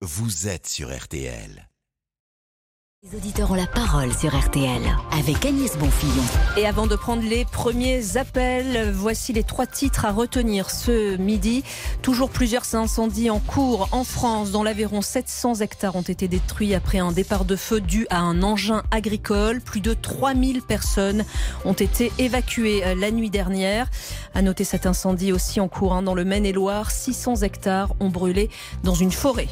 vous êtes sur RTL. Les auditeurs ont la parole sur RTL avec Agnès Bonfillon. Et avant de prendre les premiers appels, voici les trois titres à retenir ce midi. Toujours plusieurs incendies en cours en France. Dans l'Aveyron, 700 hectares ont été détruits après un départ de feu dû à un engin agricole. Plus de 3000 personnes ont été évacuées la nuit dernière. À noter cet incendie aussi en cours hein, dans le Maine-et-Loire. 600 hectares ont brûlé dans une forêt.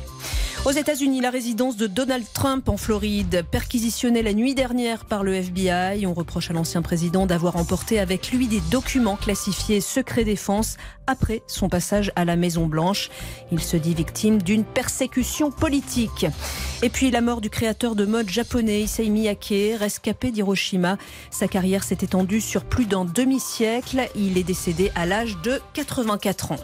Aux États-Unis, la résidence de Donald Trump en Floride, perquisitionnée la nuit dernière par le FBI. On reproche à l'ancien président d'avoir emporté avec lui des documents classifiés secret défense après son passage à la Maison-Blanche. Il se dit victime d'une persécution politique. Et puis la mort du créateur de mode japonais Issei Miyake, rescapé d'Hiroshima. Sa carrière s'est étendue sur plus d'un demi-siècle. Il est décédé à l'âge de 84 ans.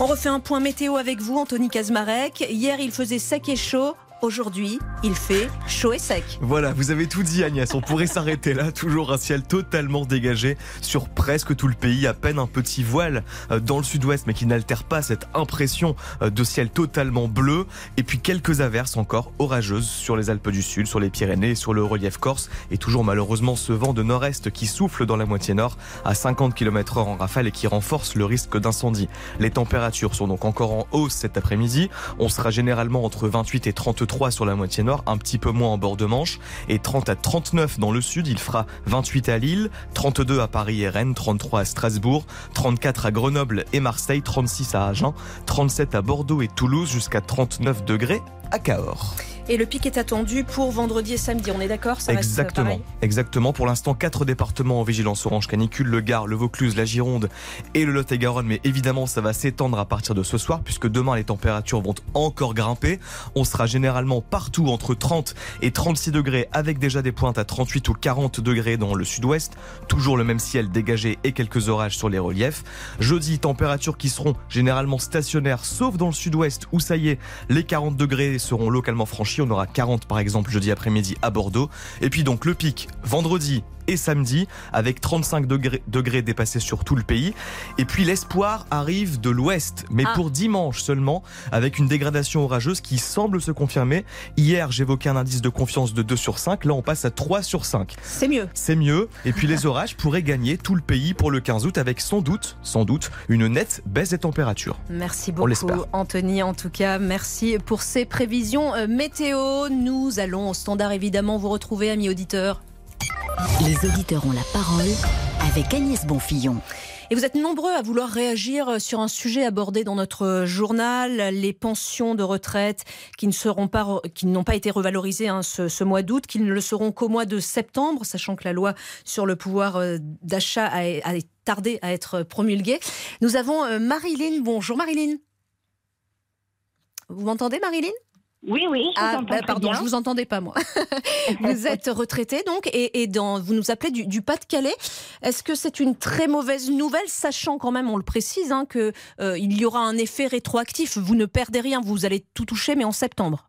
On refait un point météo avec vous, Anthony Kazmarek. Hier, il faisait sec et chaud. Aujourd'hui, il fait chaud et sec. Voilà, vous avez tout dit Agnès, on pourrait s'arrêter là, toujours un ciel totalement dégagé sur presque tout le pays, à peine un petit voile euh, dans le sud-ouest mais qui n'altère pas cette impression euh, de ciel totalement bleu. Et puis quelques averses encore orageuses sur les Alpes du Sud, sur les Pyrénées sur le relief corse. Et toujours malheureusement ce vent de nord-est qui souffle dans la moitié nord à 50 km/h en rafale et qui renforce le risque d'incendie. Les températures sont donc encore en hausse cet après-midi, on sera généralement entre 28 et 33 sur la moitié nord, un petit peu moins en bord de Manche, et 30 à 39 dans le sud. Il fera 28 à Lille, 32 à Paris et Rennes, 33 à Strasbourg, 34 à Grenoble et Marseille, 36 à Agen, 37 à Bordeaux et Toulouse, jusqu'à 39 degrés à Cahors. Et le pic est attendu pour vendredi et samedi, on est d'accord Exactement. Exactement. Pour l'instant, quatre départements en vigilance orange canicule, le Gard, le Vaucluse, la Gironde et le Lot-et-Garonne. Mais évidemment, ça va s'étendre à partir de ce soir puisque demain, les températures vont encore grimper. On sera généralement partout entre 30 et 36 degrés avec déjà des pointes à 38 ou 40 degrés dans le sud-ouest. Toujours le même ciel dégagé et quelques orages sur les reliefs. Jeudi, températures qui seront généralement stationnaires sauf dans le sud-ouest où ça y est, les 40 degrés seront localement franchis on aura 40 par exemple jeudi après-midi à Bordeaux. Et puis donc le pic vendredi et samedi avec 35 degrés, degrés dépassés sur tout le pays. Et puis l'espoir arrive de l'ouest, mais pour dimanche seulement, avec une dégradation orageuse qui semble se confirmer. Hier, j'évoquais un indice de confiance de 2 sur 5, là on passe à 3 sur 5. C'est mieux. C'est mieux. Et puis les orages pourraient gagner tout le pays pour le 15 août avec sans doute, sans doute, une nette baisse des températures. Merci beaucoup Anthony, en tout cas, merci pour ces prévisions météo. Nous allons au standard évidemment vous retrouver, amis auditeurs. Les auditeurs ont la parole avec Agnès Bonfillon. Et vous êtes nombreux à vouloir réagir sur un sujet abordé dans notre journal, les pensions de retraite qui ne seront pas, qui n'ont pas été revalorisées hein, ce, mois d'août, qui ne le seront qu'au mois de septembre, sachant que la loi sur le pouvoir euh, d'achat a, a tardé à être promulguée. Nous avons euh, Marilyn. Bonjour Marilyn. Vous m'entendez Marilyn? Oui, oui, je ah, bah, pardon, je vous entendais pas moi. vous êtes retraité donc et, dans, vous nous appelez du, Pas-de-Calais. Est-ce que c'est une très mauvaise nouvelle, sachant quand même, on le précise, hein, que euh, il y aura un effet rétroactif? Vous ne perdez rien, vous allez tout toucher, mais en septembre.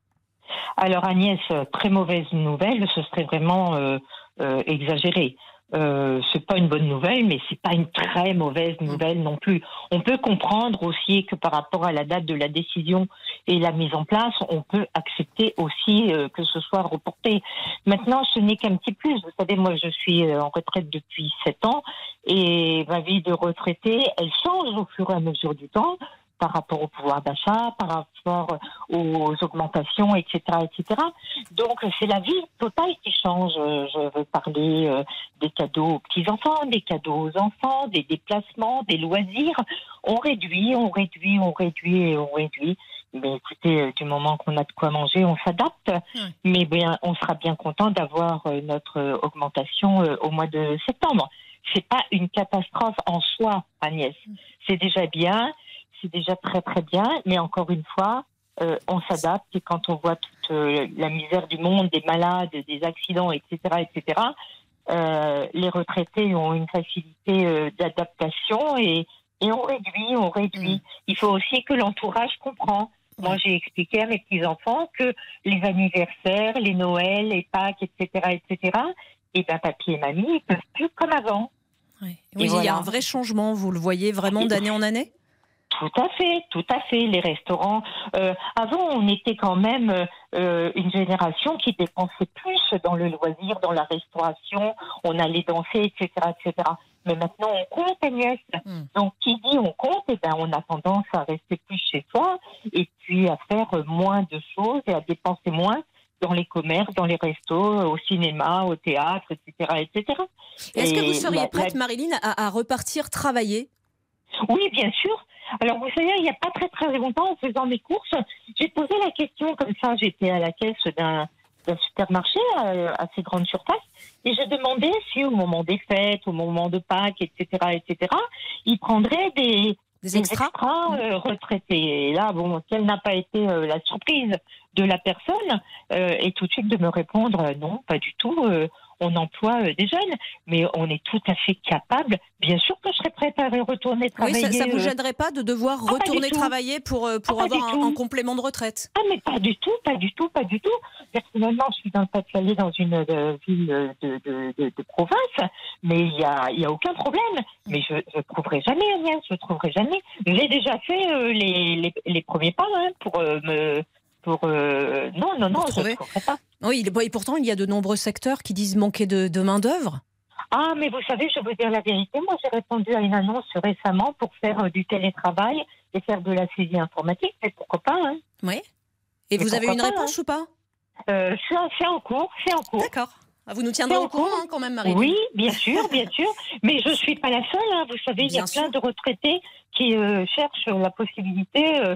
Alors Agnès, très mauvaise nouvelle, ce serait vraiment euh, euh, exagéré euh, c'est pas une bonne nouvelle, mais c'est pas une très mauvaise nouvelle non plus. On peut comprendre aussi que par rapport à la date de la décision et la mise en place, on peut accepter aussi euh, que ce soit reporté. Maintenant, ce n'est qu'un petit plus. Vous savez, moi, je suis euh, en retraite depuis sept ans et ma vie de retraité, elle change au fur et à mesure du temps par rapport au pouvoir d'achat, par rapport aux augmentations, etc., etc. Donc c'est la vie totale qui change. Je veux parler euh, des cadeaux aux petits enfants, des cadeaux aux enfants, des déplacements, des loisirs. On réduit, on réduit, on réduit et on réduit. Mais écoutez, euh, du moment qu'on a de quoi manger, on s'adapte. Mais bien, on sera bien content d'avoir euh, notre augmentation au mois de septembre. C'est pas une catastrophe en soi, Agnès. C'est déjà bien déjà très très bien, mais encore une fois, euh, on s'adapte et quand on voit toute euh, la misère du monde, des malades, des accidents, etc., etc., euh, les retraités ont une facilité d'adaptation et, et on réduit, on réduit. Mm. Il faut aussi que l'entourage comprend. Moi, j'ai expliqué à mes petits-enfants que les anniversaires, les Noëls, les Pâques, etc., etc., et ben, papy et mamie, ils peuvent plus comme avant. Oui, il y a un vrai changement, vous le voyez vraiment d'année en année? Tout à fait, tout à fait. Les restaurants. Euh, avant, on était quand même euh, une génération qui dépensait plus dans le loisir, dans la restauration. On allait danser, etc., etc. Mais maintenant, on compte, Agnès. Hmm. Donc, qui dit on compte, eh ben, on a tendance à rester plus chez soi et puis à faire moins de choses et à dépenser moins dans les commerces, dans les restos, au cinéma, au théâtre, etc., etc. Est-ce que vous seriez la- prête, Marilyn, à, à repartir travailler? Oui, bien sûr. Alors, vous savez, il n'y a pas très très longtemps, en faisant mes courses, j'ai posé la question comme ça. J'étais à la caisse d'un supermarché à, assez grande surface et je demandais si au moment des fêtes, au moment de Pâques, etc., etc., ils prendraient des, Des des extras euh, retraités. Et là, bon, quelle n'a pas été euh, la surprise de la personne euh, et tout de suite de me répondre euh, non, pas du tout. euh, on emploie des jeunes, mais on est tout à fait capable. Bien sûr que je serais prête à retourner Oui, travailler. ça, ça vous euh, gênerait pas de devoir Ah, retourner travailler pour, pour Ah, avoir un, complément de retraite? Ah, mais pas du tout, pas du tout, pas du tout. Personnellement, je suis dans le Pas-de-Calais, dans une euh, ville de, de, de, de province, mais il n'y a, y a aucun problème. Mais je ne trouverai jamais, Agnès, je ne trouverai jamais. J'ai déjà fait euh, les, les, les premiers pas hein, pour euh, me. Pour, euh, non, non, non, je ne pas. Oui, et pourtant, il y a de nombreux secteurs qui disent manquer de, de main-d'œuvre. Ah, mais vous savez, je vous dire la vérité. Moi, j'ai répondu à une annonce récemment pour faire euh, du télétravail et faire de la saisie informatique. Mais pourquoi pas hein Oui. Et Mais vous avez une pas, réponse ou pas? Euh, c'est en cours, c'est en cours. D'accord. Ah, Vous nous tiendrez au courant hein, quand même, Marilyn. Oui, bien sûr, bien sûr. Mais je ne suis pas la seule. hein. Vous savez, il y a plein de retraités qui euh, cherchent la possibilité. euh,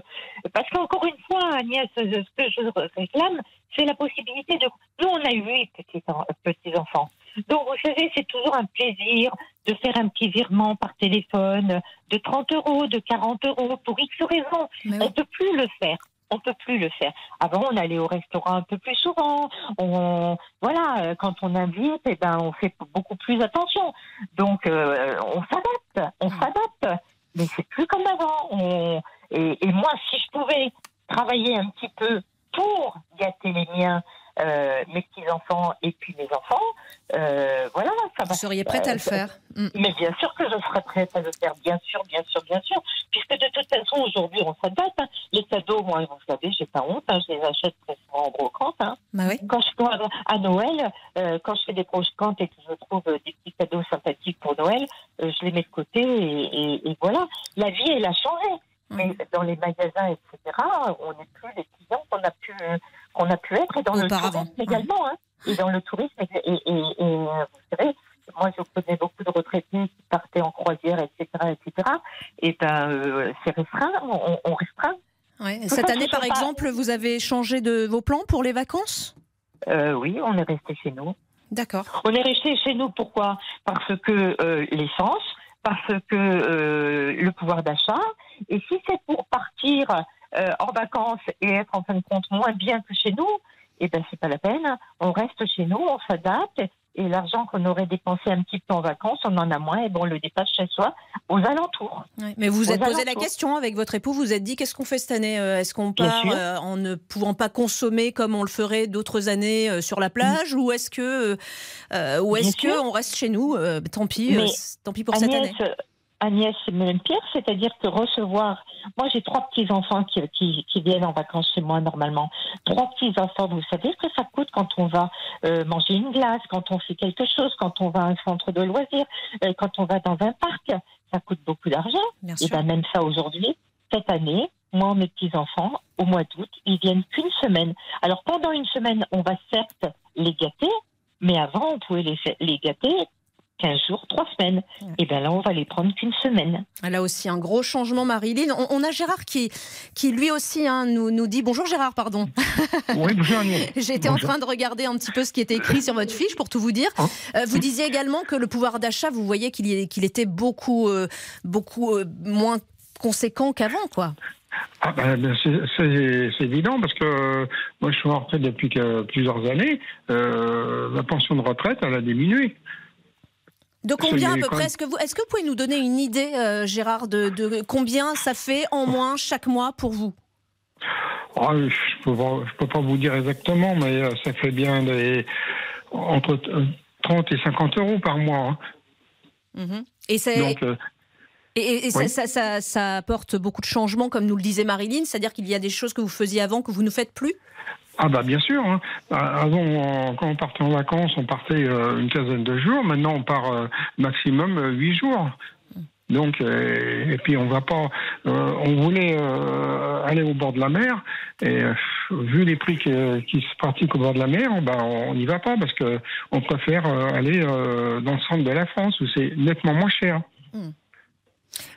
parce qu'encore une fois, Agnès, ce que je réclame, c'est la possibilité de. Nous, on a huit petits, petits enfants. Donc, vous savez, c'est toujours un plaisir de faire un petit virement par téléphone de 30 euros, de 40 euros pour X raisons. On oui. ne peut plus le faire. On peut plus le faire. Avant, on allait au restaurant un peu plus souvent. On, voilà, euh, quand on invite, eh ben, on fait beaucoup plus attention. Donc, euh, on s'adapte, on s'adapte. Mais c'est plus comme avant. On- et, et moi, si je pouvais travailler un petit peu pour gâter les miens, euh, mes petits enfants et puis mes enfants, euh, voilà, ça va. Vous seriez prête à le Euh, faire? Mm. mais bien sûr que je serais prête à le faire, bien sûr, bien sûr, bien sûr. Puisque de toute façon, aujourd'hui, on s'adapte. hein. Les cadeaux, moi, vous savez, j'ai pas honte, hein, je les achète très souvent en brocante. hein. Bah oui. Quand je dois à Noël, euh, quand je fais des brocantes et que je trouve euh, des petits cadeaux sympathiques pour Noël, euh, je les mets de côté et, et- et voilà. La vie, elle a changé. Mais dans les magasins, etc., on n'est plus les clients qu'on a pu qu'on a pu être et dans Auparavant, le tourisme également. Hein, et dans le tourisme, et, et, et, et, vous savez, moi je connais beaucoup de retraités qui partaient en croisière, etc., etc. Et ben euh, c'est restreint, on, on restreint. Ouais. Cette ça, année, par pas- exemple, vous avez changé de vos plans pour les vacances? Euh, oui, on est resté chez nous. D'accord. On est resté chez nous pourquoi? Parce que euh, l'essence, parce que euh, le pouvoir d'achat. Et si c'est pour partir euh, en vacances et être en fin de compte moins bien que chez nous, eh ben c'est pas la peine. On reste chez nous, on s'adapte. Et l'argent qu'on aurait dépensé un petit peu en vacances, on en a moins et bon, on le dépasse chez soi, aux alentours. Mais vous vous êtes posé la question avec votre époux, vous vous êtes dit qu'est-ce qu'on fait cette année Euh, Est-ce qu'on part euh, en ne pouvant pas consommer comme on le ferait d'autres années euh, sur la plage ou est-ce que euh, ou Bien est-ce que sûr. on reste chez nous Tant pis, tant pis pour cette année? Agnès, c'est même pire, c'est-à-dire que recevoir. Moi, j'ai trois petits-enfants qui, qui, qui viennent en vacances chez moi normalement. Trois petits-enfants, vous savez ce que ça coûte quand on va euh, manger une glace, quand on fait quelque chose, quand on va à un centre de loisirs, euh, quand on va dans un parc? Ça coûte beaucoup d'argent. Et bien, même ça aujourd'hui, cette année, moi, mes petits-enfants, au mois d'août, ils viennent qu'une semaine. Alors, pendant une semaine, on va certes les gâter, mais avant, on pouvait les, les gâter 15 jours, 3 semaines. Ouais. Et bien là, on va les prendre qu'une semaine. Là aussi, un gros changement, Marilyn. On, on a Gérard qui, qui lui aussi hein, nous, nous dit bonjour Gérard, pardon. Oui, bonjour. J'étais en train de regarder un petit peu ce qui était écrit sur votre fiche pour tout vous dire. Hein Euh, vous disiez également que le pouvoir d'achat, vous voyez qu'il qu'il était beaucoup, euh, beaucoup euh, moins conséquent qu'avant, quoi. Ah ben, ben, c'est- évident parce que euh, moi je suis en retraite depuis que- plusieurs années. Euh, la pension de retraite, elle a diminué. De combien à peu près Est-ce que, vous, est-ce que vous pouvez nous donner une idée, euh, Gérard, de, de combien ça fait en moins chaque mois pour vous? Ah, je peux je peux pas vous dire exactement, mais euh, ça fait bien des, entre euh, 30 et 50 euros par mois. hein. Mhm. Et c'est Donc, euh, Et, et ça, Oui. ça, ça- ça apporte beaucoup de changements, comme nous le disait Marilyn, c'est-à-dire qu'il y a des choses que vous faisiez avant que vous ne faites plus? Ah bah bien sûr. hein. Euh, Avant, quand on partait en vacances, on partait euh, une quinzaine de jours. Maintenant, on part euh, maximum huit jours. Donc, et puis on va pas. on voulait aller au bord de la mer, et vu les prix qui se pratiquent au bord de la mer, bah, on n'y va pas parce que on préfère aller dans le centre de la France où c'est nettement moins cher.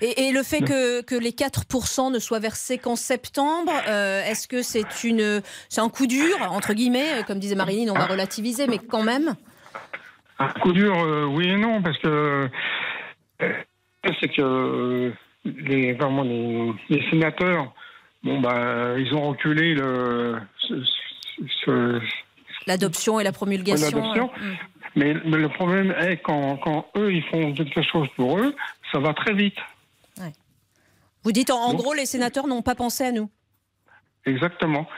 Et, et le fait que, que les 4% ne soient versés qu'en septembre, euh, est-ce que c'est une, c'est un coup dur, entre guillemets, euh, comme disait Marilyn, on va relativiser, mais quand même Un coup dur, euh, oui et non, parce que euh, c'est que les, vraiment, les, les sénateurs, bon bah, ils ont reculé le, ce, ce- L'adoption et la promulgation. L'adoption. euh, mm. mais, mais le problème est quand, quand eux ils font quelque chose pour eux, ça va très vite. Vous dites en, gros, les sénateurs n'ont pas pensé à nous. Exactement.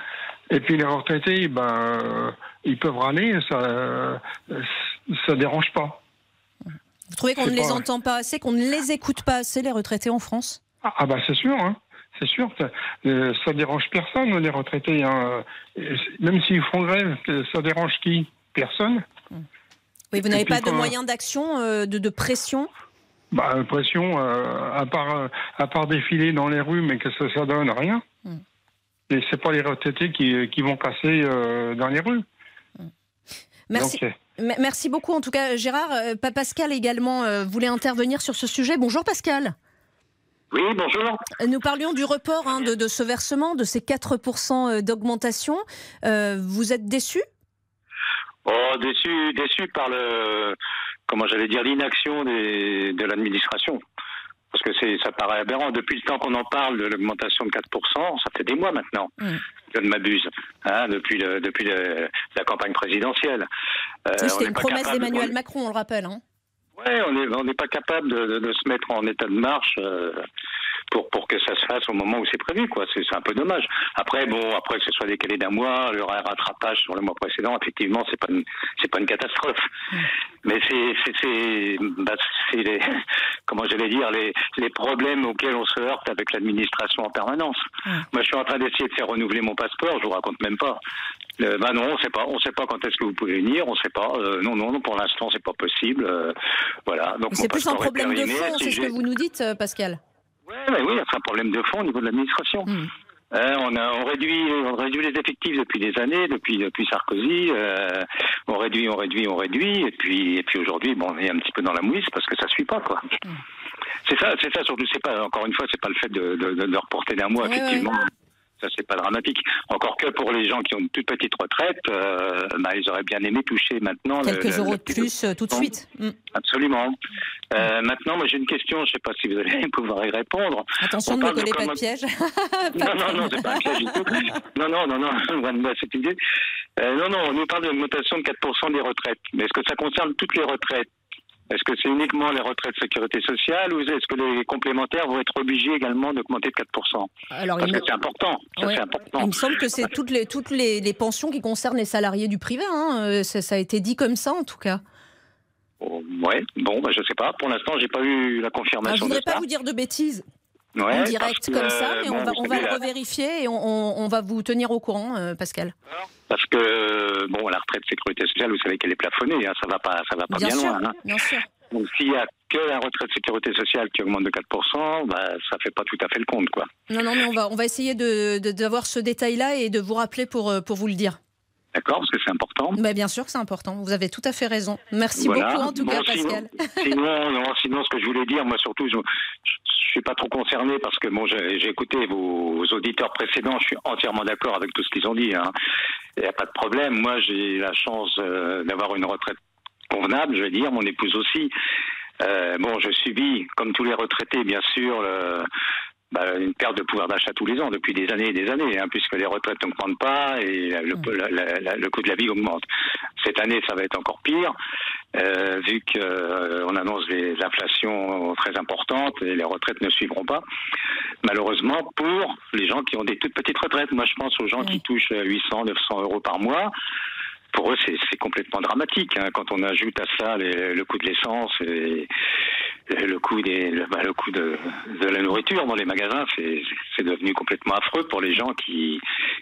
Et puis les retraités, ben, euh, ils peuvent râler, ça, euh, ça dérange pas. Vous trouvez qu'on ne les entend pas assez, qu'on ne les écoute pas assez, les retraités en France? Ah, ah bah c'est sûr, hein. c'est sûr. Ça, euh, ça dérange personne les retraités. Hein. Même s'ils font grève, ça dérange qui? Personne. Oui, vous n'avez pas de moyens d'action, euh, de, de pression? Bah pression, euh, à part euh, à part défiler dans les rues, mais que ça, ça donne rien. Hmm. Et c'est pas les retraités qui, qui vont casser euh, dans les rues. Merci. Donc, euh, M- Merci beaucoup. En tout cas, Gérard, euh, Pa- Pascal également euh, voulait intervenir sur ce sujet. Bonjour Pascal. Oui, bonjour. Nous parlions du report hein, de, de ce versement, de ces 4% d'augmentation. Euh, vous êtes déçu Oh, déçu, déçu par le, comment j'allais dire, l'inaction de l'administration. Parce que c'est, ça paraît aberrant. Depuis le temps qu'on en parle de l'augmentation de 4%, ça fait des mois maintenant. Mm. Je ne m'abuse. Hein, depuis le, depuis le- la campagne présidentielle. Euh, Oui, C'était une promesse d'Emmanuel on- Macron, on le rappelle. hein. Ouais, on n'est on pas capable de, de- de se mettre en état de marche euh, pour pour que ça se fasse au moment où c'est prévu, quoi. C'est un peu dommage. Après, bon, après que ce soit décalé d'un mois, le rattrapage sur le mois précédent, effectivement, c'est pas une c'est pas une catastrophe. Mais c'est c'est c'est bah, les comment j'allais dire les les problèmes auxquels on se heurte avec l'administration en permanence. Moi, je suis en train d'essayer de faire renouveler mon passeport. Je vous raconte même pas. Euh, bah non, on sait pas. On sait pas quand est-ce que vous pouvez venir. On sait pas. Euh, non, non, non. Pour l'instant, c'est pas possible. Euh, voilà. Donc C'est plus un problème de fond, Si c'est ce que vous nous dites, euh, Pascal. Ouais, mais oui, c'est un problème de fond au niveau de l'administration. Euh, on a on réduit on réduit les effectifs depuis des années, depuis depuis Sarkozy. euh, on réduit, on réduit, on réduit, et puis et puis aujourd'hui, bon, on est un petit peu dans la mouise parce que ça suit pas quoi. C'est ça, c'est ça surtout. C'est pas encore une fois, c'est pas le fait de de, de, reporter d'un mois Ouais, effectivement. Ça c'est pas dramatique. Encore que pour les gens qui ont une toute petite retraite, euh, bah, ils auraient bien aimé toucher maintenant Quelques le- euros le de plus euh, tout de suite. Mm. Absolument. Euh, maintenant, moi j'ai une question. Je sais pas si vous allez pouvoir y répondre. Attention, On ne me collez pas de piège. Non, non, non, c'est pas un piège du tout. Non, non, non, non, cette idée. Euh, non, non, on nous parle de l'augmentation de 4% des retraites. Mais est-ce que ça concerne toutes les retraites? Est-ce que c'est uniquement les retraites sécurité sociale ou est-ce que les complémentaires vont être obligés également d'augmenter de 4% Alors, Parce que me, c'est important. Ouais. important. il me semble que c'est toutes les, toutes les, les pensions qui concernent les salariés du privé. hein. Euh, Ça, ça a été dit comme ça, en tout cas. Oh, ouais, bon, bah, je sais pas. Pour l'instant, j'ai pas eu la Ah, je confirmation voudrais de pas ça. vous dire de bêtises? Ouais, en direct que, comme ça, euh, mais bon, on va, on le revérifier et on, va vous tenir au courant, euh, Pascal. Parce que euh, bon, la retraite sécurité sociale, vous savez qu'elle est plafonnée, hein, ça va pas, ça va pas bien, Bien sûr, loin. hein. bien sûr. Donc s'il y a que la retraite sécurité sociale qui augmente de 4%, bah, ça fait pas tout à fait le compte, quoi. Non, non, mais on va, on va essayer de- de- d'avoir ce détail-là et de vous rappeler pour, pour vous le dire. D'accord, parce que c'est important. Mais bien sûr que c'est important. Vous avez tout à fait raison. Merci Voilà. beaucoup, en tout Bon, cas, sinon- Pascal. Sinon, non, sinon, ce que je voulais dire, moi surtout, je, je suis pas trop concerné parce que bon, j'ai écouté vos, vos auditeurs précédents, je suis entièrement d'accord avec tout ce qu'ils ont dit. hein. Il n'y a pas de problème. Moi, j'ai la chance euh, d'avoir une retraite convenable, je vais dire, mon épouse aussi. Euh, bon, je subis, comme tous les retraités, bien sûr, le- bah, une perte de pouvoir d'achat tous les ans, depuis des années et des années, hein, puisque les retraites n'augmentent pas et le, la- la- la- le coût de la vie augmente. Cette année, ça va être encore pire, euh, vu qu'on annonce des inflations très importantes et les retraites ne suivront pas. Malheureusement, pour les gens qui ont des toutes petites retraites, moi je pense aux gens qui touchent 800, 900 euros par mois. Pour eux, c'est complètement dramatique. hein, quand on ajoute à ça les- le coût de l'essence et, le coût des le, bah, le coût de, de la nourriture dans les magasins c'est devenu complètement affreux pour les gens qui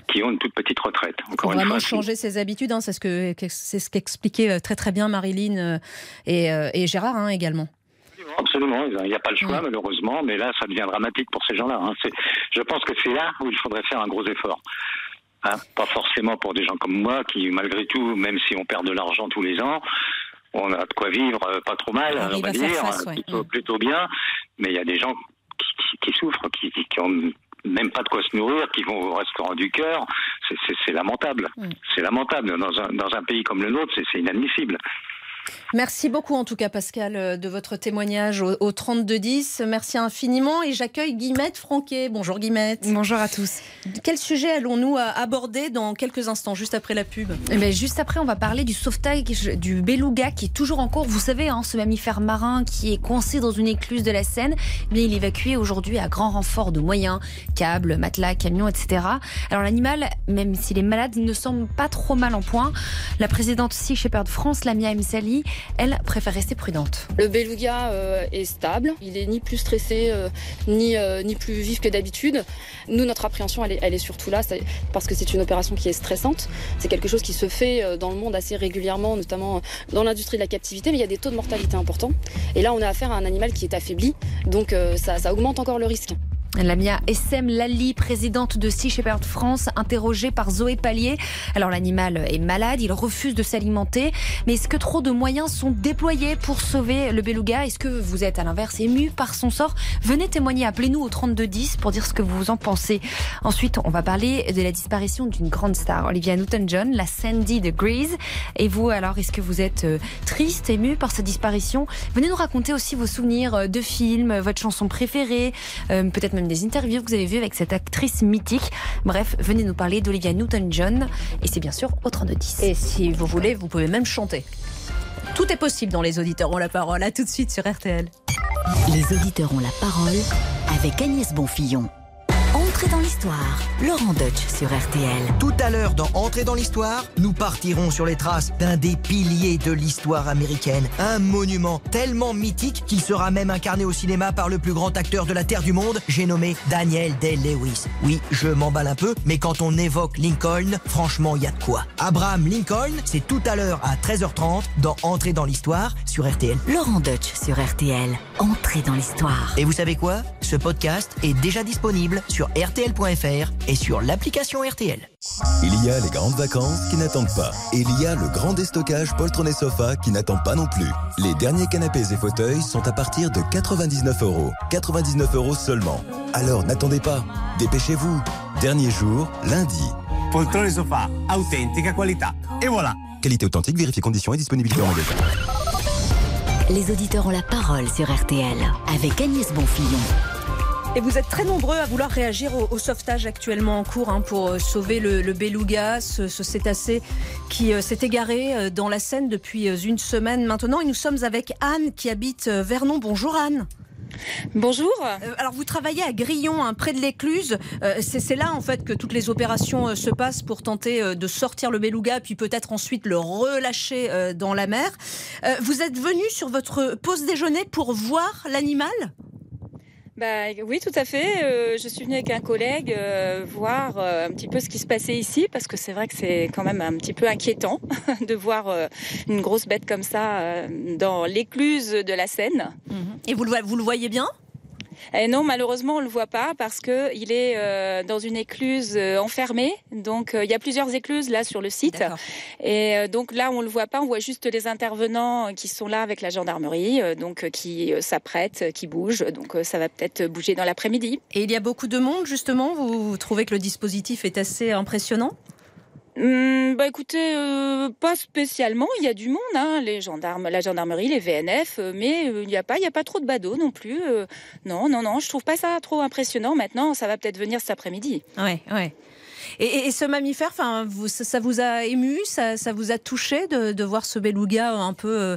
qui ont une toute petite retraite. Il faut vraiment changer ses habitudes. Hein, c'est ce que c'est ce qu'expliquait euh, très très bien Marilyn euh, et, euh, et Gérard hein, également. Absolument, il n'y a pas le choix malheureusement, mais là ça devient dramatique pour ces gens-là. Je pense que c'est là où il faudrait faire un gros effort. Hein, pas forcément pour des gens comme moi qui, malgré tout, même si on perd de l'argent tous les ans, on a de quoi vivre euh, pas trop mal, on, va dire, plutôt, plutôt, bien. Mais il y a des gens qui, qui souffrent, qui, qui, ont même pas de quoi se nourrir, qui vont au restaurant du cœur. C'est lamentable. C'est lamentable. Dans un, dans un pays comme le nôtre, c'est inadmissible. Merci beaucoup en tout cas Pascal euh, de votre témoignage au, 3210. Merci infiniment et j'accueille Guillemette Franquet. Bonjour Guillemette. Bonjour à tous. Quel sujet allons-nous aborder dans quelques instants, juste après la pub? Eh bien, Juste après, on va parler du sauvetage du beluga qui est toujours en cours. Vous savez, hein, ce mammifère marin qui est coincé dans une écluse de la Seine, eh il est évacué aujourd'hui à grand renfort de moyens, câbles, matelas, camions, etc. Alors l'animal, même s'il est malade, ne semble pas trop mal en point. La présidente Sea Shepherd France, Lamia Msali, elle préfère rester prudente. Le beluga euh, est stable, il est ni plus stressé euh, ni, euh, ni plus vif que d'habitude. Nous, notre appréhension, elle est, surtout là, parce que c'est une opération qui est stressante. C'est quelque chose qui se fait dans le monde assez régulièrement, notamment dans l'industrie de la captivité, mais il y a des taux de mortalité importants. Et là, on a affaire à un animal qui est affaibli, donc ça augmente encore le risque. Lamia SM Lali, présidente de Sea Shepherd France, interrogée par Zoé Pallier. Alors l'animal est malade, il refuse de s'alimenter, mais est-ce que trop de moyens sont déployés pour sauver le beluga? Est-ce que vous êtes à l'inverse ému par son sort? Venez témoigner, appelez-nous au 3210 pour dire ce que vous en pensez. Ensuite, on va parler de la disparition d'une grande star, Olivia Newton-John, la Sandy de Grease. Et vous, alors, est-ce que vous êtes euh, triste, ému par sa disparition? Venez nous raconter aussi vos souvenirs euh, de films, votre chanson préférée, euh, peut-être même des interviews que vous avez vues avec cette actrice mythique. Bref, venez nous parler d'Olivia Newton-John. Et c'est bien sûr au 3210. Et si vous voulez, vous pouvez même chanter. Tout est possible dans Les Auditeurs ont la parole. À tout de suite sur RTL. Les Auditeurs ont la parole avec Agnès Bonfillon. Entrée dans l'histoire, Laurent Deutsch sur RTL. Tout à l'heure dans Entrée dans l'histoire, nous partirons sur les traces d'un des piliers de l'histoire américaine, un monument tellement mythique qu'il sera même incarné au cinéma par le plus grand acteur de la Terre du monde, j'ai nommé Daniel Day-Lewis. Oui, je m'emballe un peu, mais quand on évoque Lincoln, franchement, il y a de quoi. Abraham Lincoln, c'est tout à l'heure à 13h30 dans Entrée dans l'histoire sur RTL. Laurent Deutsch sur RTL. Entrée dans l'histoire. Et vous savez quoi? Ce podcast est déjà disponible sur RTL.fr et sur l'application RTL. Il y a les grandes vacances qui n'attendent pas. Et il y a le grand déstockage poltron sofa qui n'attend pas non plus. Les derniers canapés et fauteuils sont à partir de 99 euros. 99 euros seulement. Alors n'attendez pas. Dépêchez-vous. Dernier jour, lundi. Poltron sofa, authentique qualité. Et voilà. Qualité authentique, vérifiez conditions et disponibilité en magasin. Les auditeurs ont la parole sur RTL avec Agnès Bonfillon. Et vous êtes très nombreux à vouloir réagir au, sauvetage actuellement en cours hein, pour euh, sauver le, beluga, ce, cétacé qui euh, s'est égaré euh, dans la Seine depuis une semaine maintenant. Et nous sommes avec Anne qui habite Vernon. Bonjour Anne. Bonjour. alors vous travaillez à Grillon, hein, près de l'Écluse. c'est là en fait que toutes les opérations se passent pour tenter de sortir le beluga, puis peut-être ensuite le relâcher dans la mer. vous êtes venu sur votre pause déjeuner pour voir l'animal? Bah, oui, tout à fait. Euh, je suis venue avec un collègue euh, voir euh, un petit peu ce qui se passait ici, parce que c'est vrai que c'est quand même un petit peu inquiétant de voir une grosse bête comme ça dans l'écluse de la Seine. Mhm. Et vous vous le voyez bien? Et non, malheureusement, on le voit pas parce que il est euh, dans une écluse euh, enfermée. Donc, euh, il y a plusieurs écluses là sur le site. Et donc là, on le voit pas. On voit juste les intervenants qui sont là avec la gendarmerie, donc qui s'apprêtent, qui bougent. Donc, ça va peut-être bouger dans l'après-midi. Et il y a beaucoup de monde, justement. vous trouvez que le dispositif est assez impressionnant? Hum, bah écoutez, euh, pas spécialement. Il y a du monde, hein, les gendarmes, la gendarmerie, les VNF, euh, mais euh, il n'y a pas, il y a pas trop de badauds non plus. non, non, non, je trouve pas ça trop impressionnant. Maintenant, ça va peut-être venir cet après-midi. Ouais, ouais. Et, ce mammifère, enfin, ça, vous a ému, ça, vous a touché de, voir ce beluga un peu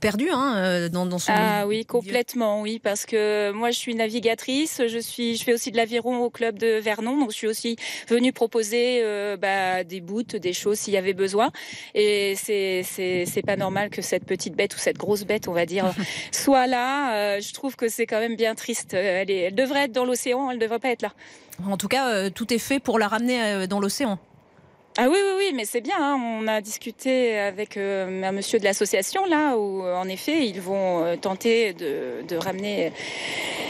perdu hein, dans, son. Ah oui, complètement, oui, parce que moi je suis navigatrice, je suis, je fais aussi de l'aviron au club de Vernon, donc je suis aussi venue proposer bah, des bouts, des choses s'il y avait besoin. Et c'est c'est pas normal que cette petite bête ou cette grosse bête, on va dire, soit là. je trouve que c'est quand même bien triste. Elle, est, elle devrait être dans l'océan, elle ne devrait pas être là. En tout cas, euh, tout est fait pour la ramener euh, dans l'océan. Ah oui, oui, oui, mais c'est bien. Hein. On a discuté avec euh, un monsieur de l'association, là, où en effet, ils vont tenter de, de ramener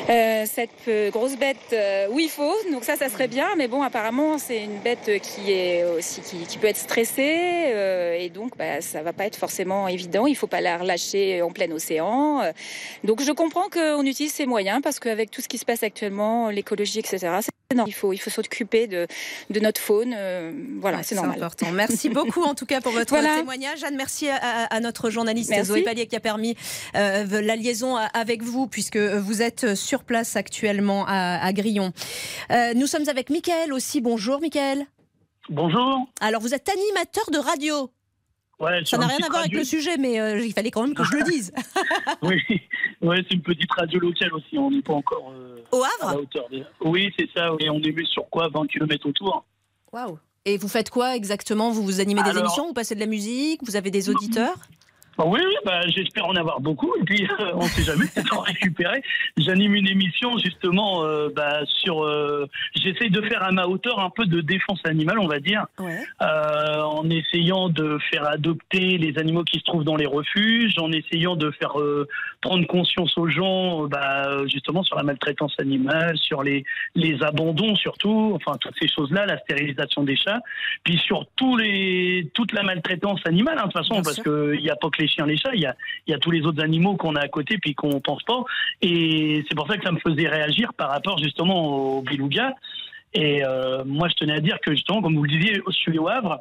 euh, cette euh, grosse bête euh, où il faut. Donc ça, ça serait bien. Mais bon, apparemment, c'est une bête qui est aussi qui, peut être stressée et donc bah, ça va pas être forcément évident. Il faut pas la relâcher en plein océan. Donc je comprends qu'on utilise ces moyens parce qu'avec tout ce qui se passe actuellement, l'écologie, etc. Il faut, il faut s'occuper de, de notre faune. voilà, c'est normal. important. Merci beaucoup en tout cas pour votre témoignage. Anne, merci à, notre journaliste Zoé Pallier qui a permis la liaison avec vous puisque vous êtes sur place actuellement à, Grillon. Euh, nous sommes avec Mickaël aussi. Bonjour Mickaël. Bonjour. Alors vous êtes animateur de radio. Ouais, ça n'a rien à voir avec le sujet, mais euh, il fallait quand même que je le dise. oui, ouais, c'est une petite radio locale aussi. On n'est pas encore euh, au Havre. Oui, c'est ça. Oui, on est vu sur quoi? 20 km autour. Waouh. Et vous faites quoi exactement? Vous vous animez des émissions? Vous passez de la musique? Vous avez des auditeurs? Oui, oui bah, j'espère en avoir beaucoup. Et puis, euh, on ne sait jamais, en récupérer. J'anime une émission, justement, euh, bah, sur. Euh, J'essaye de faire à ma hauteur un peu de défense animale, on va dire. Euh, en essayant de faire adopter les animaux qui se trouvent dans les refuges, en essayant de faire prendre conscience aux gens, bah, justement, sur la maltraitance animale, sur les, les abandons, surtout. Enfin, toutes ces choses-là, la stérilisation des chats. Puis sur tous les, toute la maltraitance animale, hein, de toute façon, parce qu'il n'y a pas que les les chiens, les chats, il y a, il y a tous les autres animaux qu'on a à côté puis qu'on pense pas. Et c'est pour ça que ça me faisait réagir par rapport justement au beluga. Et euh, moi, je tenais à dire que justement, comme vous le disiez, je suis au Havre.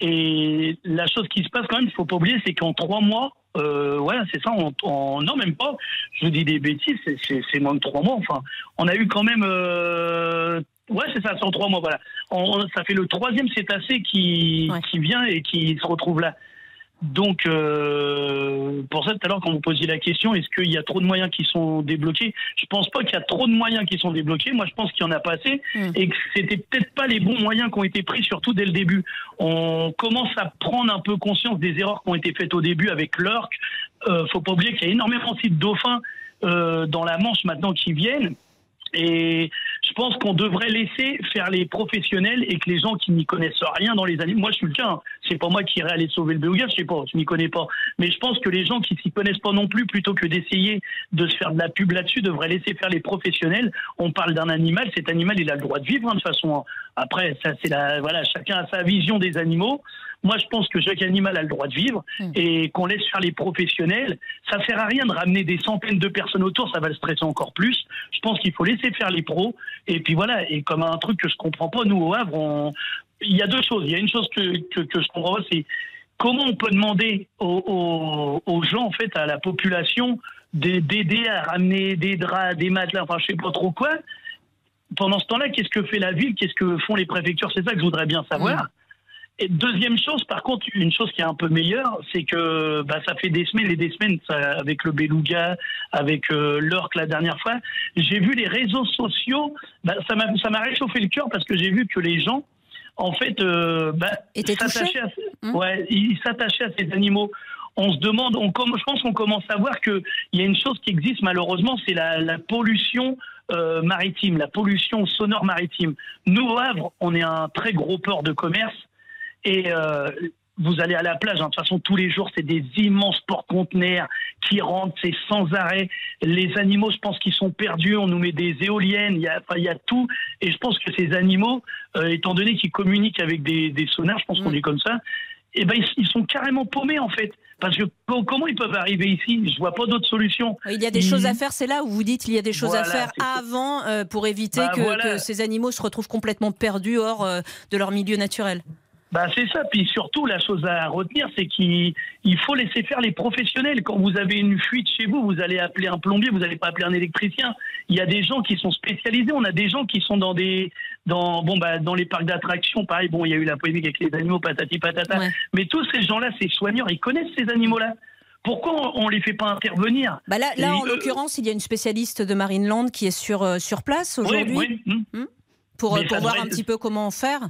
Et la chose qui se passe quand même, il faut pas oublier, c'est qu'en trois mois, euh, ouais, c'est ça, en, non, même pas, je dis des bêtises, c'est moins de trois mois. Enfin, on a eu quand même, euh, ouais, c'est ça, c'est en trois mois, voilà. ça fait le troisième cétacé qui, qui vient et qui se retrouve là. Donc, euh, pour ça, tout à l'heure, quand vous posiez la question, est-ce qu'il y a trop de moyens qui sont débloqués? Je pense pas qu'il y a trop de moyens qui sont débloqués. Moi, je pense qu'il y en a pas assez hmm. et que c'était peut-être pas les bons moyens qui ont été pris, surtout dès le début. On commence à prendre un peu conscience des erreurs qui ont été faites au début avec l'orque. Euh, faut pas oublier qu'il y a énormément aussi de dauphins euh, dans la Manche maintenant qui viennent. Et je pense qu'on devrait laisser faire les professionnels et que les gens qui n'y connaissent rien dans les animaux. Moi, je suis le cas. Hein. C'est pas moi qui irais aller sauver le beluga, je sais pas, je m'y connais pas. Mais je pense que les gens qui s'y connaissent pas non plus, plutôt que d'essayer de se faire de la pub là-dessus, devraient laisser faire les professionnels. On parle d'un animal, cet animal, il a le droit de vivre hein, de façon. Hein. Après, ça, c'est la, voilà, chacun a sa vision des animaux. Moi, je pense que chaque animal a le droit de vivre hmm. et qu'on laisse faire les professionnels. Ça sert à rien de ramener des centaines de personnes autour, ça va le stresser encore plus. Je pense qu'il faut laisser faire les pros. Et puis voilà, et comme un truc que je comprends pas, nous au Havre, il y a deux choses. Il y a une chose que, que, que je comprends pas, c'est comment on peut demander aux, aux, gens, en fait, à la population, d'aider à ramener des draps, des matelas, enfin, je sais pas trop quoi. Pendant ce temps-là, qu'est-ce que fait la ville? Qu'est-ce que font les préfectures? C'est ça que je voudrais bien savoir. Et deuxième chose, par contre, une chose qui est un peu meilleure, c'est que bah, ça fait des semaines et des semaines avec le beluga, avec euh, l'orque la dernière fois. J'ai vu les réseaux sociaux, bah, ça m'a réchauffé le cœur parce que j'ai vu que les gens, en fait, euh, bah, à, mmh. ouais, ils s'attachaient à ces animaux. On se demande, on, je pense qu'on commence à voir qu'il y a une chose qui existe malheureusement, c'est la, la, pollution euh, maritime, la pollution sonore maritime. Nous, au Havre, on est un très gros port de commerce et euh, vous allez à la plage, hein. de toute façon, tous les jours, c'est des immenses porte-conteneurs qui rentrent, c'est sans arrêt. Les animaux, je pense qu'ils sont perdus. On nous met des éoliennes, il y a, il y a tout. Et je pense que ces animaux, euh, étant donné qu'ils communiquent avec des, des sonars, je pense qu'on mm. est comme ça, eh ben, ils, sont carrément paumés, en fait. Parce que comment ils peuvent arriver ici? Je vois pas d'autre solution. Il y a des choses à faire, c'est là où vous dites qu'il y a des choses à faire avant euh, pour éviter bah, que, que, ces animaux se retrouvent complètement perdus hors de leur milieu naturel. Bah c'est ça. Puis surtout, la chose à retenir, c'est qu'il faut laisser faire les professionnels. Quand vous avez une fuite chez vous, vous allez appeler un plombier, vous n'allez pas appeler un électricien. Il y a des gens qui sont spécialisés. On a des gens qui sont dans des dans bon bah dans les parcs d'attractions, pareil. Bon, il y a eu la polémique avec les animaux, patati patata. Mais tous ces gens-là, ces soigneurs, ils connaissent ces animaux-là. Pourquoi on les fait pas intervenir? Bah Là, là en euh, l'occurrence, il y a une spécialiste de Marineland qui est sur, euh, sur place aujourd'hui oui, oui. Hmm pour, pour voir devrait un petit peu comment faire.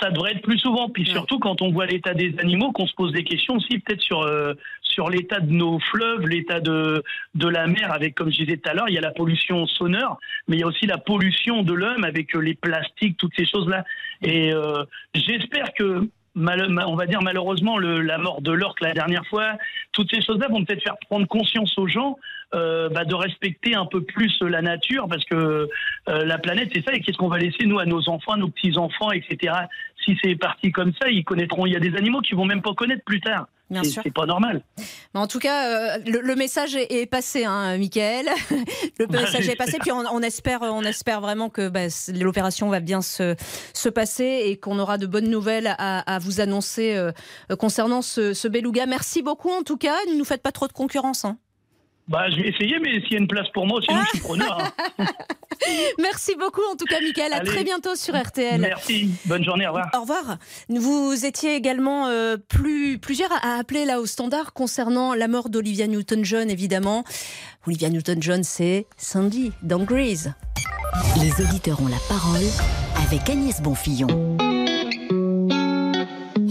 Ça devrait être plus souvent. Puis surtout quand on voit l'état des animaux, qu'on se pose des questions aussi peut-être sur euh, sur l'état de nos fleuves, l'état de de la mer. Avec comme je disais tout à l'heure, il y a la pollution sonore, mais il y a aussi la pollution de l'homme avec euh, les plastiques, toutes ces choses là. Et euh, j'espère que mal- ma- on va dire malheureusement le, la mort de l'orque la dernière fois, toutes ces choses-là vont peut-être faire prendre conscience aux gens euh, bah, de respecter un peu plus la nature parce que euh, la planète c'est ça et qu'est-ce qu'on va laisser nous à nos enfants, à nos petits enfants, etc. Si c'est parti comme ça, ils connaîtront. Il y a des animaux qui vont même pas connaître plus tard. Bien C'est- sûr. C'est pas normal. Mais en tout cas, euh, le, le message est, est passé, hein, Michael. le Bah, message est passé, puis on, on espère, on espère vraiment que bah, l'opération va bien se, se passer et qu'on aura de bonnes nouvelles à, à vous annoncer euh, concernant ce, ce beluga. Merci beaucoup en tout cas. Ne nous faites pas trop de concurrence. hein. Bah, je vais essayer, mais s'il y a une place pour moi, sinon je suis preneur. hein. Merci beaucoup en tout cas, Michael. À Allez. très bientôt sur RTL. Merci. Bonne journée. Au revoir. Au revoir. Vous étiez également euh, plus, plusieurs à appeler là au standard concernant la mort d'Olivia Newton-John, évidemment. Olivia Newton-John, c'est Sandy dans Grease. Les auditeurs ont la parole avec Agnès Bonfillon.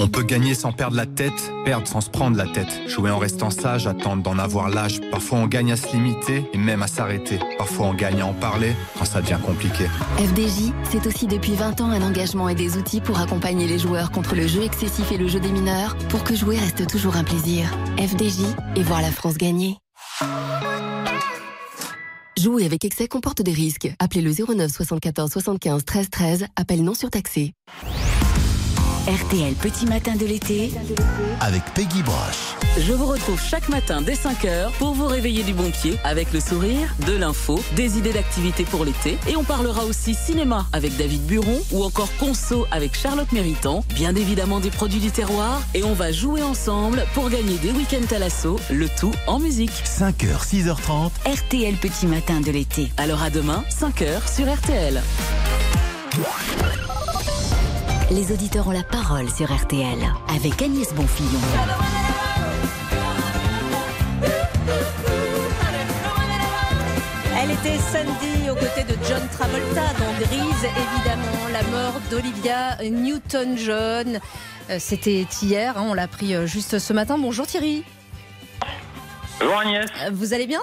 On peut gagner sans perdre la tête, perdre sans se prendre la tête. Jouer en restant sage, attendre d'en avoir l'âge. Parfois on gagne à se limiter et même à s'arrêter. Parfois on gagne à en parler quand ça devient compliqué. FDJ, c'est aussi depuis 20 ans un engagement et des outils pour accompagner les joueurs contre le jeu excessif et le jeu des mineurs, pour que jouer reste toujours un plaisir. FDJ et voir la France gagner. Jouer avec excès comporte des risques. Appelez le 09 74 75 13 13, appel non surtaxé. RTL Petit Matin de l'été avec Peggy Broche. Je vous retrouve chaque matin dès 5h pour vous réveiller du bon pied avec le sourire, de l'info, des idées d'activités pour l'été et on parlera aussi cinéma avec David Buron ou encore conso avec Charlotte Méritant, bien évidemment des produits du terroir et on va jouer ensemble pour gagner des week-ends à l'assaut, le tout en musique. 5h, 6h30. RTL Petit Matin de l'été. Alors à demain, 5h sur RTL. Les auditeurs ont la parole sur RTL avec Agnès Bonfillon. Elle était Sandy aux côtés de John Travolta dans Grise, évidemment, la mort d'Olivia Newton-John. Euh, C'était hier, hein, on l'a appris euh, juste ce matin. Bonjour Thierry, Bonjour Agnès. Euh, vous allez bien?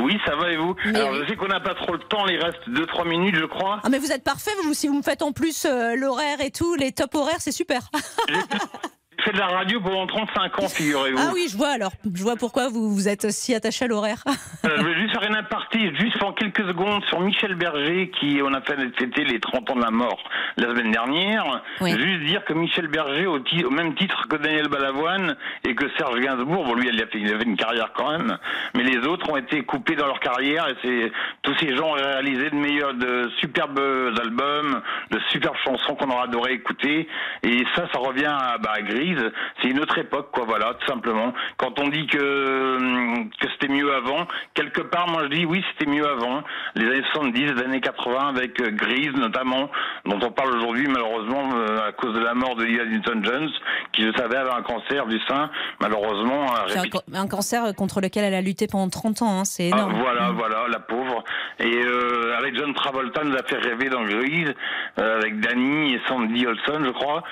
Oui, ça va et vous Mais Alors oui. je sais qu'on n'a pas trop le temps, il reste 2-3 minutes je crois. Ah mais vous êtes parfait, vous, si vous me faites en plus euh, l'horaire et tout, les top horaires, c'est super. Fait de la radio pendant 35 ans, figurez-vous. Ah oui, je vois alors, je vois pourquoi vous, vous êtes si attaché à l'horaire. Euh, je vais juste faire une aparté, juste en quelques secondes, sur Michel Berger, qui on a fait fêter les 30 ans de la mort la semaine dernière. Juste dire que Michel Berger, au, même titre que Daniel Balavoine et que Serge Gainsbourg, bon lui il avait une carrière quand même, mais les autres ont été coupés dans leur carrière et c'est tous ces gens ont réalisé de meilleurs, de superbes albums, de superbes chansons qu'on aura adoré écouter. Et ça, ça revient à, bah, à Grise. C'est une autre époque, quoi, voilà, tout simplement. Quand on dit que, hum, que c'était mieux avant, quelque part, moi je dis oui, c'était mieux avant. Les années 70, les années 80, avec euh, Grise notamment, dont on parle aujourd'hui malheureusement euh, à cause de la mort de Lisa Newton-Jones, qui je savais avait un cancer du sein, malheureusement. C'est un, cancer contre lequel elle a lutté pendant 30 ans, hein, c'est ah, énorme. voilà, voilà, la pauvre. Et euh, avec John Travolta, nous a fait rêver dans Grise, euh, avec Danny et Sandy Olson, je crois.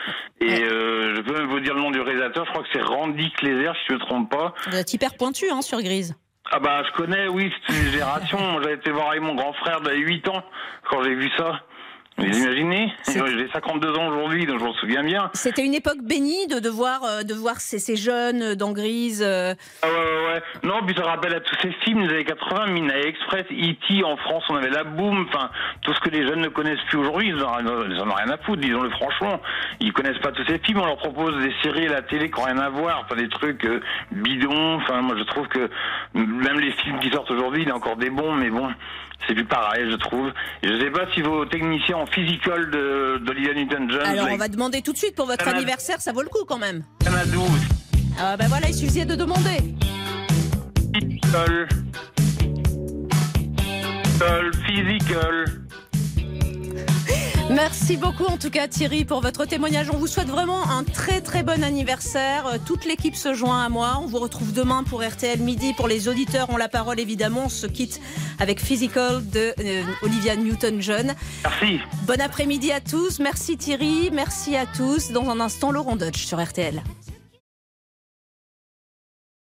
Et euh, je peux même vous dire le nom du réalisateur, je crois que c'est Randy Kleiser, si je ne me trompe pas. Vous êtes hyper pointu hein, sur Grise. Ah bah je connais, oui, c'est une génération. J'avais été voir avec mon grand frère d'avait 8 ans quand j'ai vu ça. Vous imaginez J'ai 52 ans aujourd'hui, donc je m'en souviens bien. C'était une époque bénie de, de voir, euh, de voir ces, ces jeunes dans Grise. euh, Ah ouais, ouais, ouais. Non, puis ça rappelle à tous ces films des années 80, Midnight Express, E.T. en France, on avait la boom, enfin, tout ce que les jeunes ne connaissent plus aujourd'hui, ils en ils en ont rien à foutre, disons-le franchement. Ils connaissent pas tous ces films, on leur propose des séries à la télé qui n'ont rien à voir, enfin, des trucs euh, bidons, enfin, moi je trouve que même les films qui sortent aujourd'hui, il y a encore des bons, mais bon, c'est plus pareil, je trouve. Et je sais pas si vos techniciens physical de d'Olivia Newton-John, Alors, like on va demander tout de suite pour votre Canada- anniversaire, ça vaut le coup quand même. Canada Ah ben voilà, il suffisait de demander. Physical. Physical. Merci beaucoup en tout cas Thierry pour votre témoignage. On vous souhaite vraiment un très très bon anniversaire. Euh, toute l'équipe se joint à moi. On vous retrouve demain pour RTL Midi. Pour les auditeurs, on la parole évidemment. On se quitte avec Physical de euh, Olivia Newton-John. Merci. Bon après-midi à tous. Merci Thierry. Merci à tous. Dans un instant, Laurent Dodge sur RTL.